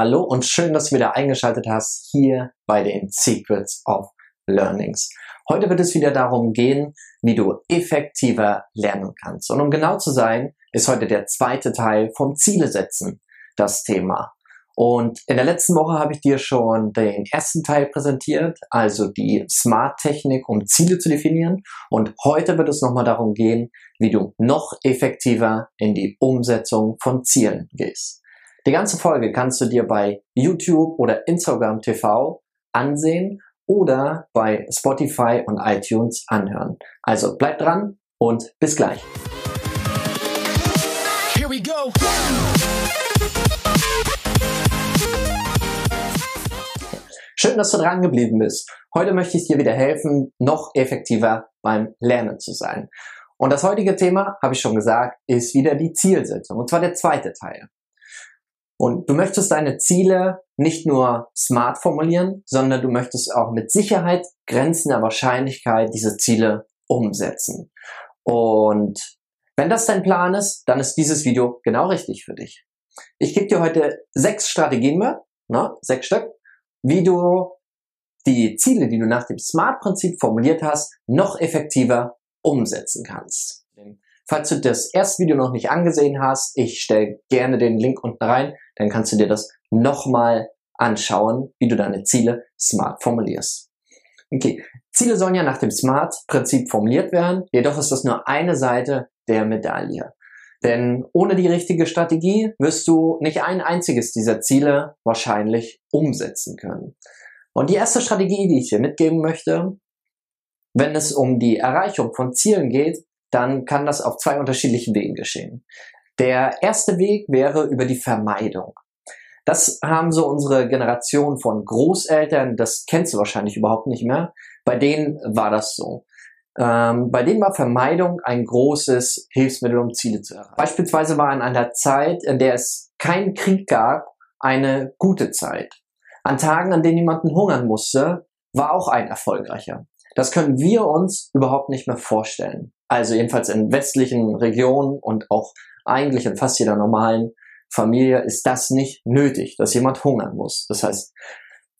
Hallo und schön, dass du wieder eingeschaltet hast hier bei den Secrets of Learnings. Heute wird es wieder darum gehen, wie du effektiver lernen kannst. Und um genau zu sein, ist heute der zweite Teil vom Ziele setzen das Thema. Und in der letzten Woche habe ich dir schon den ersten Teil präsentiert, also die Smart-Technik, um Ziele zu definieren. Und heute wird es nochmal darum gehen, wie du noch effektiver in die Umsetzung von Zielen gehst. Die ganze Folge kannst du dir bei YouTube oder Instagram TV ansehen oder bei Spotify und iTunes anhören. Also bleib dran und bis gleich. Here we go. Schön, dass du dran geblieben bist. Heute möchte ich dir wieder helfen, noch effektiver beim Lernen zu sein. Und das heutige Thema, habe ich schon gesagt, ist wieder die Zielsetzung. Und zwar der zweite Teil. Und du möchtest deine Ziele nicht nur smart formulieren, sondern du möchtest auch mit Sicherheit, Grenzen der Wahrscheinlichkeit diese Ziele umsetzen. Und wenn das dein Plan ist, dann ist dieses Video genau richtig für dich. Ich gebe dir heute sechs Strategien mit, ne, sechs Stück, wie du die Ziele, die du nach dem SMART-Prinzip formuliert hast, noch effektiver umsetzen kannst. Falls du das erste Video noch nicht angesehen hast, ich stelle gerne den Link unten rein, dann kannst du dir das nochmal anschauen, wie du deine Ziele smart formulierst. Okay, Ziele sollen ja nach dem SMART-Prinzip formuliert werden, jedoch ist das nur eine Seite der Medaille. Denn ohne die richtige Strategie wirst du nicht ein einziges dieser Ziele wahrscheinlich umsetzen können. Und die erste Strategie, die ich dir mitgeben möchte, wenn es um die Erreichung von Zielen geht, dann kann das auf zwei unterschiedlichen Wegen geschehen. Der erste Weg wäre über die Vermeidung. Das haben so unsere Generation von Großeltern, das kennst du wahrscheinlich überhaupt nicht mehr. Bei denen war das so. Ähm, bei denen war Vermeidung ein großes Hilfsmittel, um Ziele zu erreichen. Beispielsweise war in einer Zeit, in der es keinen Krieg gab, eine gute Zeit. An Tagen, an denen niemanden hungern musste, war auch ein erfolgreicher. Das können wir uns überhaupt nicht mehr vorstellen. Also jedenfalls in westlichen Regionen und auch eigentlich in fast jeder normalen Familie ist das nicht nötig, dass jemand hungern muss. Das heißt,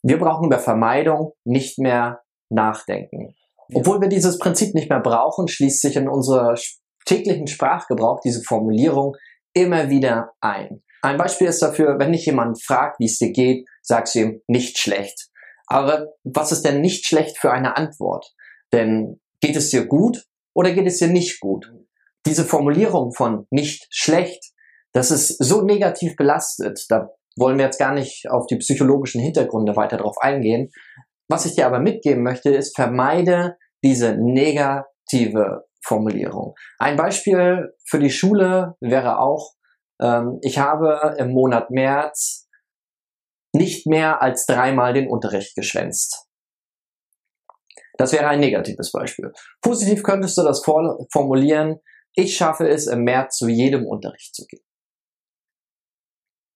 wir brauchen über Vermeidung nicht mehr nachdenken. Obwohl wir dieses Prinzip nicht mehr brauchen, schließt sich in unserer täglichen Sprachgebrauch diese Formulierung immer wieder ein. Ein Beispiel ist dafür, wenn dich jemand fragt, wie es dir geht, sagst du ihm nicht schlecht. Aber was ist denn nicht schlecht für eine Antwort? Denn geht es dir gut oder geht es dir nicht gut? Diese Formulierung von nicht schlecht, das ist so negativ belastet, da wollen wir jetzt gar nicht auf die psychologischen Hintergründe weiter drauf eingehen. Was ich dir aber mitgeben möchte, ist, vermeide diese negative Formulierung. Ein Beispiel für die Schule wäre auch, ähm, ich habe im Monat März nicht mehr als dreimal den Unterricht geschwänzt. Das wäre ein negatives Beispiel. Positiv könntest du das formulieren, ich schaffe es im März zu jedem Unterricht zu gehen.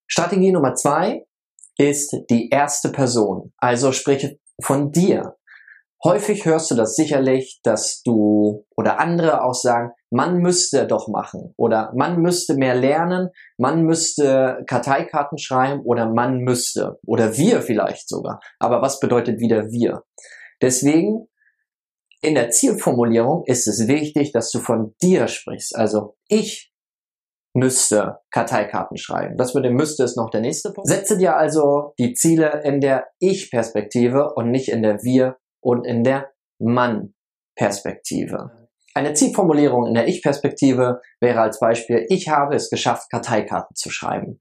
Strategie Nummer zwei ist die erste Person. Also sprich von dir. Häufig hörst du das sicherlich, dass du oder andere auch sagen, man müsste doch machen oder man müsste mehr lernen, man müsste Karteikarten schreiben oder man müsste oder wir vielleicht sogar. Aber was bedeutet wieder wir? Deswegen in der Zielformulierung ist es wichtig, dass du von dir sprichst. Also ich müsste Karteikarten schreiben. Das mit dem müsste ist noch der nächste Punkt. Setze dir also die Ziele in der Ich-Perspektive und nicht in der Wir- und in der Mann-Perspektive. Eine Zielformulierung in der Ich-Perspektive wäre als Beispiel, ich habe es geschafft, Karteikarten zu schreiben.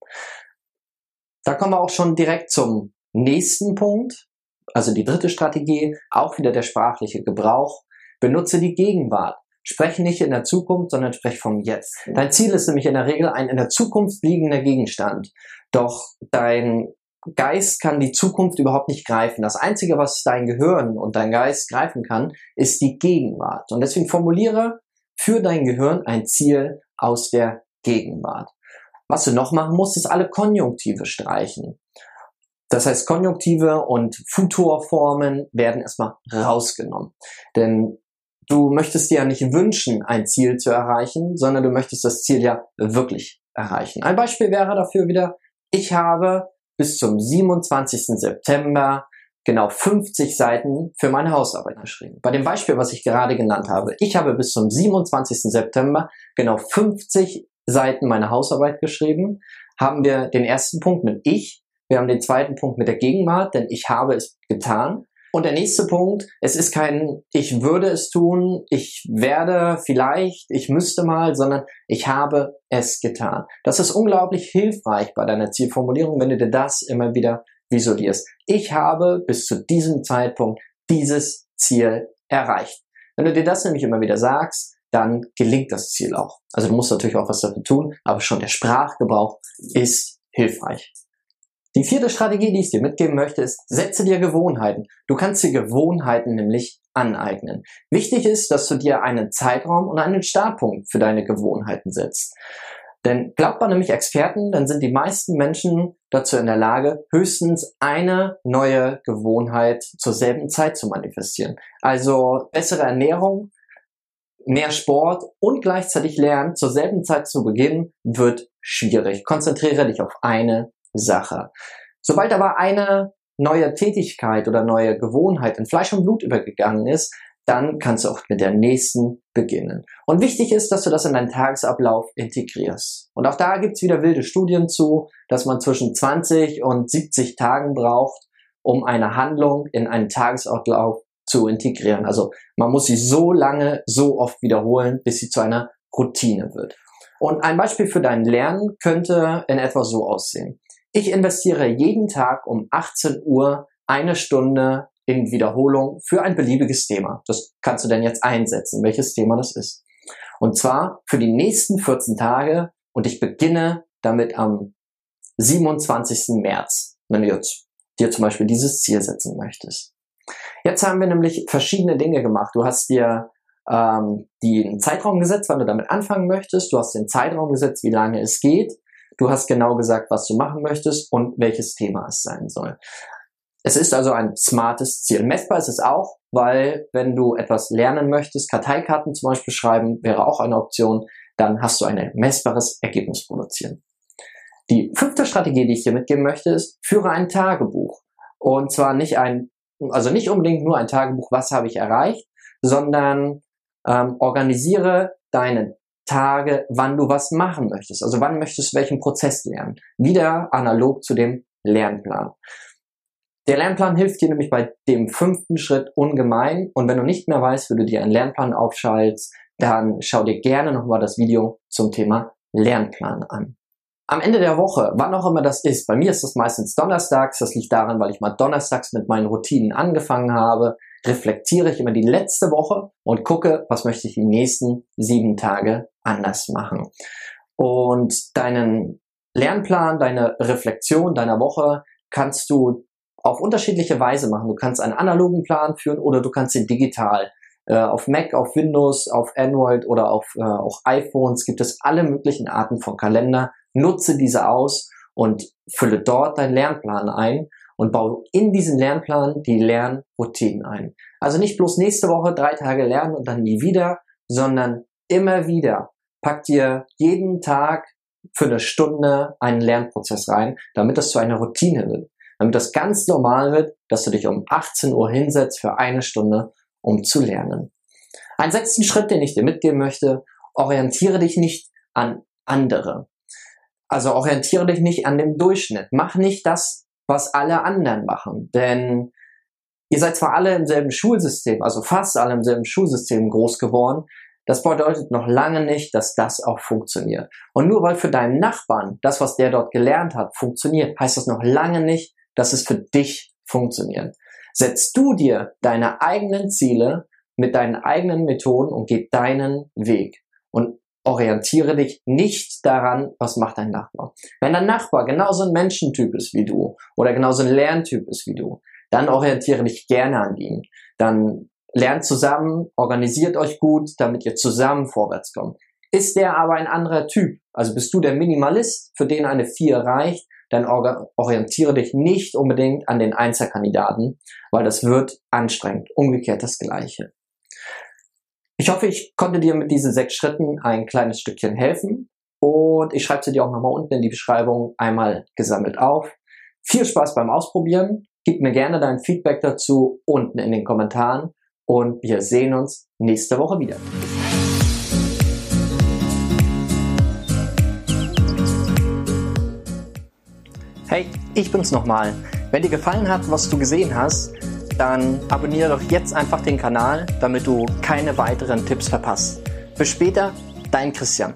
Da kommen wir auch schon direkt zum nächsten Punkt. Also die dritte Strategie, auch wieder der sprachliche Gebrauch. Benutze die Gegenwart. Spreche nicht in der Zukunft, sondern spreche vom Jetzt. Dein Ziel ist nämlich in der Regel ein in der Zukunft liegender Gegenstand. Doch dein Geist kann die Zukunft überhaupt nicht greifen. Das Einzige, was dein Gehirn und dein Geist greifen kann, ist die Gegenwart. Und deswegen formuliere für dein Gehirn ein Ziel aus der Gegenwart. Was du noch machen musst, ist alle Konjunktive streichen. Das heißt, Konjunktive und Futurformen werden erstmal rausgenommen. Denn du möchtest dir ja nicht wünschen, ein Ziel zu erreichen, sondern du möchtest das Ziel ja wirklich erreichen. Ein Beispiel wäre dafür wieder, ich habe bis zum 27. September genau 50 Seiten für meine Hausarbeit geschrieben. Bei dem Beispiel, was ich gerade genannt habe, ich habe bis zum 27. September genau 50 Seiten meiner Hausarbeit geschrieben, haben wir den ersten Punkt mit ich, wir haben den zweiten Punkt mit der Gegenwart, denn ich habe es getan. Und der nächste Punkt, es ist kein ich würde es tun, ich werde vielleicht, ich müsste mal, sondern ich habe es getan. Das ist unglaublich hilfreich bei deiner Zielformulierung, wenn du dir das immer wieder visualisierst. Ich habe bis zu diesem Zeitpunkt dieses Ziel erreicht. Wenn du dir das nämlich immer wieder sagst, dann gelingt das Ziel auch. Also du musst natürlich auch was dafür tun, aber schon der Sprachgebrauch ist hilfreich. Die vierte Strategie, die ich dir mitgeben möchte, ist, setze dir Gewohnheiten. Du kannst dir Gewohnheiten nämlich aneignen. Wichtig ist, dass du dir einen Zeitraum und einen Startpunkt für deine Gewohnheiten setzt. Denn glaubt man nämlich Experten, dann sind die meisten Menschen dazu in der Lage, höchstens eine neue Gewohnheit zur selben Zeit zu manifestieren. Also bessere Ernährung, mehr Sport und gleichzeitig Lernen zur selben Zeit zu beginnen, wird schwierig. Konzentriere dich auf eine Sache. Sobald aber eine neue Tätigkeit oder neue Gewohnheit in Fleisch und Blut übergegangen ist, dann kannst du auch mit der nächsten beginnen. Und wichtig ist, dass du das in deinen Tagesablauf integrierst. Und auch da gibt's wieder wilde Studien zu, dass man zwischen 20 und 70 Tagen braucht, um eine Handlung in einen Tagesablauf zu integrieren. Also man muss sie so lange, so oft wiederholen, bis sie zu einer Routine wird. Und ein Beispiel für dein Lernen könnte in etwa so aussehen. Ich investiere jeden Tag um 18 Uhr eine Stunde in Wiederholung für ein beliebiges Thema. Das kannst du denn jetzt einsetzen, welches Thema das ist. Und zwar für die nächsten 14 Tage und ich beginne damit am 27. März, wenn du jetzt dir zum Beispiel dieses Ziel setzen möchtest. Jetzt haben wir nämlich verschiedene Dinge gemacht. Du hast dir ähm, den Zeitraum gesetzt, wann du damit anfangen möchtest. Du hast den Zeitraum gesetzt, wie lange es geht. Du hast genau gesagt, was du machen möchtest und welches Thema es sein soll. Es ist also ein smartes Ziel. Messbar ist es auch, weil wenn du etwas lernen möchtest, Karteikarten zum Beispiel schreiben, wäre auch eine Option, dann hast du ein messbares Ergebnis produzieren. Die fünfte Strategie, die ich dir mitgeben möchte, ist, führe ein Tagebuch. Und zwar nicht ein, also nicht unbedingt nur ein Tagebuch, was habe ich erreicht, sondern ähm, organisiere deine Tage, wann du was machen möchtest. Also wann möchtest du welchen Prozess lernen. Wieder analog zu dem Lernplan. Der Lernplan hilft dir nämlich bei dem fünften Schritt ungemein. Und wenn du nicht mehr weißt, wie du dir einen Lernplan aufschaltest, dann schau dir gerne nochmal das Video zum Thema Lernplan an. Am Ende der Woche, wann auch immer das ist, bei mir ist das meistens donnerstags, das liegt daran, weil ich mal donnerstags mit meinen Routinen angefangen habe, reflektiere ich immer die letzte Woche und gucke, was möchte ich die nächsten sieben Tage anders machen. Und deinen Lernplan, deine Reflexion deiner Woche kannst du auf unterschiedliche Weise machen. Du kannst einen analogen Plan führen oder du kannst ihn digital. Äh, auf Mac, auf Windows, auf Android oder auf äh, auch iPhones gibt es alle möglichen Arten von Kalender. Nutze diese aus und fülle dort deinen Lernplan ein und baue in diesen Lernplan die Lernroutinen ein. Also nicht bloß nächste Woche drei Tage lernen und dann nie wieder, sondern immer wieder. Pack dir jeden Tag für eine Stunde einen Lernprozess rein, damit das zu einer Routine wird damit das ganz normal wird, dass du dich um 18 Uhr hinsetzt für eine Stunde, um zu lernen. Ein sechsten Schritt, den ich dir mitgeben möchte, orientiere dich nicht an andere. Also orientiere dich nicht an dem Durchschnitt. Mach nicht das, was alle anderen machen. Denn ihr seid zwar alle im selben Schulsystem, also fast alle im selben Schulsystem groß geworden, das bedeutet noch lange nicht, dass das auch funktioniert. Und nur weil für deinen Nachbarn das, was der dort gelernt hat, funktioniert, heißt das noch lange nicht, dass es für dich funktioniert. Setzt du dir deine eigenen Ziele mit deinen eigenen Methoden und geh deinen Weg und orientiere dich nicht daran, was macht dein Nachbar. Wenn dein Nachbar genauso ein Menschentyp ist wie du oder genauso ein Lerntyp ist wie du, dann orientiere dich gerne an ihm. Dann lernt zusammen, organisiert euch gut, damit ihr zusammen vorwärts kommt. Ist der aber ein anderer Typ, also bist du der Minimalist, für den eine 4 reicht, dann orientiere dich nicht unbedingt an den Einzelkandidaten, weil das wird anstrengend. Umgekehrt das Gleiche. Ich hoffe, ich konnte dir mit diesen sechs Schritten ein kleines Stückchen helfen und ich schreibe sie dir auch nochmal unten in die Beschreibung einmal gesammelt auf. Viel Spaß beim Ausprobieren. Gib mir gerne dein Feedback dazu unten in den Kommentaren und wir sehen uns nächste Woche wieder. Hey, ich bin's nochmal. Wenn dir gefallen hat, was du gesehen hast, dann abonniere doch jetzt einfach den Kanal, damit du keine weiteren Tipps verpasst. Bis später, dein Christian.